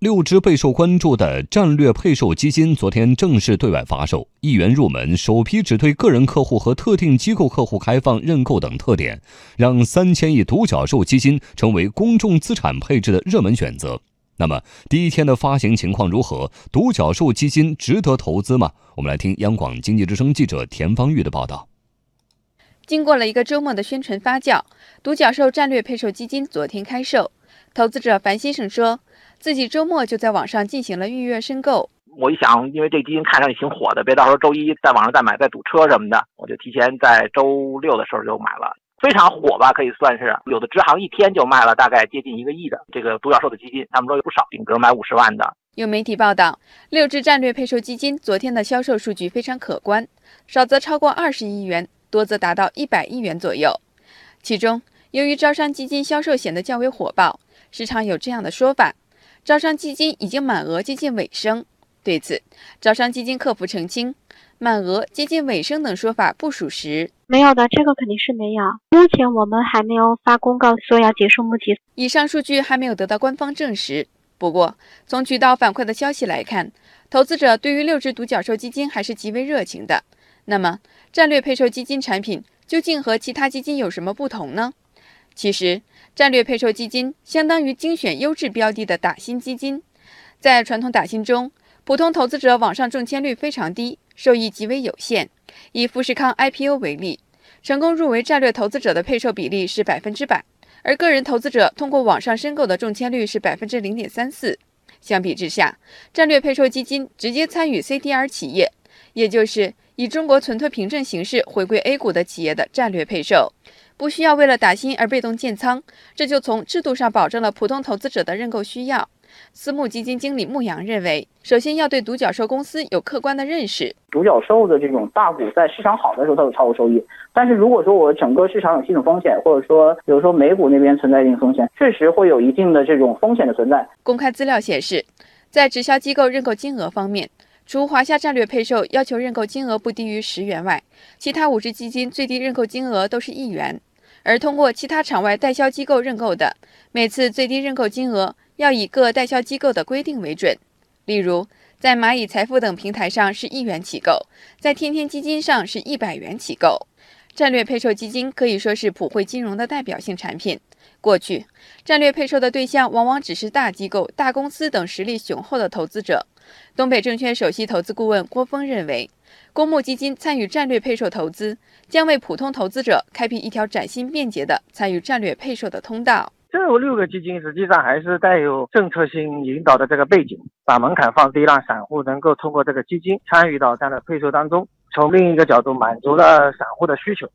六只备受关注的战略配售基金昨天正式对外发售，一元入门，首批只对个人客户和特定机构客户开放认购等特点，让三千亿独角兽基金成为公众资产配置的热门选择。那么，第一天的发行情况如何？独角兽基金值得投资吗？我们来听央广经济之声记者田方玉的报道。经过了一个周末的宣传发酵，独角兽战略配售基金昨天开售。投资者樊先生说。自己周末就在网上进行了预约申购。我一想，因为这基金看上去挺火的，别到时候周一在网上再买再堵车什么的，我就提前在周六的时候就买了。非常火吧，可以算是有的支行一天就卖了大概接近一个亿的这个独角兽的基金，他们说有不少，顶格买五十万的。有媒体报道，六只战略配售基金昨天的销售数据非常可观，少则超过二十亿元，多则达到一百亿元左右。其中，由于招商基金销售显得较为火爆，市场有这样的说法。招商基金已经满额接近尾声，对此，招商基金客服澄清，满额接近尾声等说法不属实。没有的，这个肯定是没有。目前我们还没有发公告说要结束募集，以上数据还没有得到官方证实。不过，从渠道反馈的消息来看，投资者对于六只独角兽基金还是极为热情的。那么，战略配售基金产品究竟和其他基金有什么不同呢？其实，战略配售基金相当于精选优质标的的打新基金。在传统打新中，普通投资者网上中签率非常低，收益极为有限。以富士康 IPO 为例，成功入围战略投资者的配售比例是百分之百，而个人投资者通过网上申购的中签率是百分之零点三四。相比之下，战略配售基金直接参与 CDR 企业，也就是以中国存托凭证形式回归 A 股的企业的战略配售。不需要为了打新而被动建仓，这就从制度上保证了普通投资者的认购需要。私募基金经理牧羊认为，首先要对独角兽公司有客观的认识。独角兽的这种大股在市场好的时候它有超额收益，但是如果说我整个市场有系统风险，或者说比如说美股那边存在一定风险，确实会有一定的这种风险的存在。公开资料显示，在直销机构认购金额方面。除华夏战略配售要求认购金额不低于十元外，其他五只基金最低认购金额都是一元。而通过其他场外代销机构认购的，每次最低认购金额要以各代销机构的规定为准。例如，在蚂蚁财富等平台上是一元起购，在天天基金上是一百元起购。战略配售基金可以说是普惠金融的代表性产品。过去，战略配售的对象往往只是大机构、大公司等实力雄厚的投资者。东北证券首席投资顾问郭峰认为，公募基金参与战略配售投资，将为普通投资者开辟一条崭新便捷的参与战略配售的通道。这六个基金实际上还是带有政策性引导的这个背景，把门槛放低，让散户能够通过这个基金参与到这样的配售当中。从另一个角度，满足了散户的需求。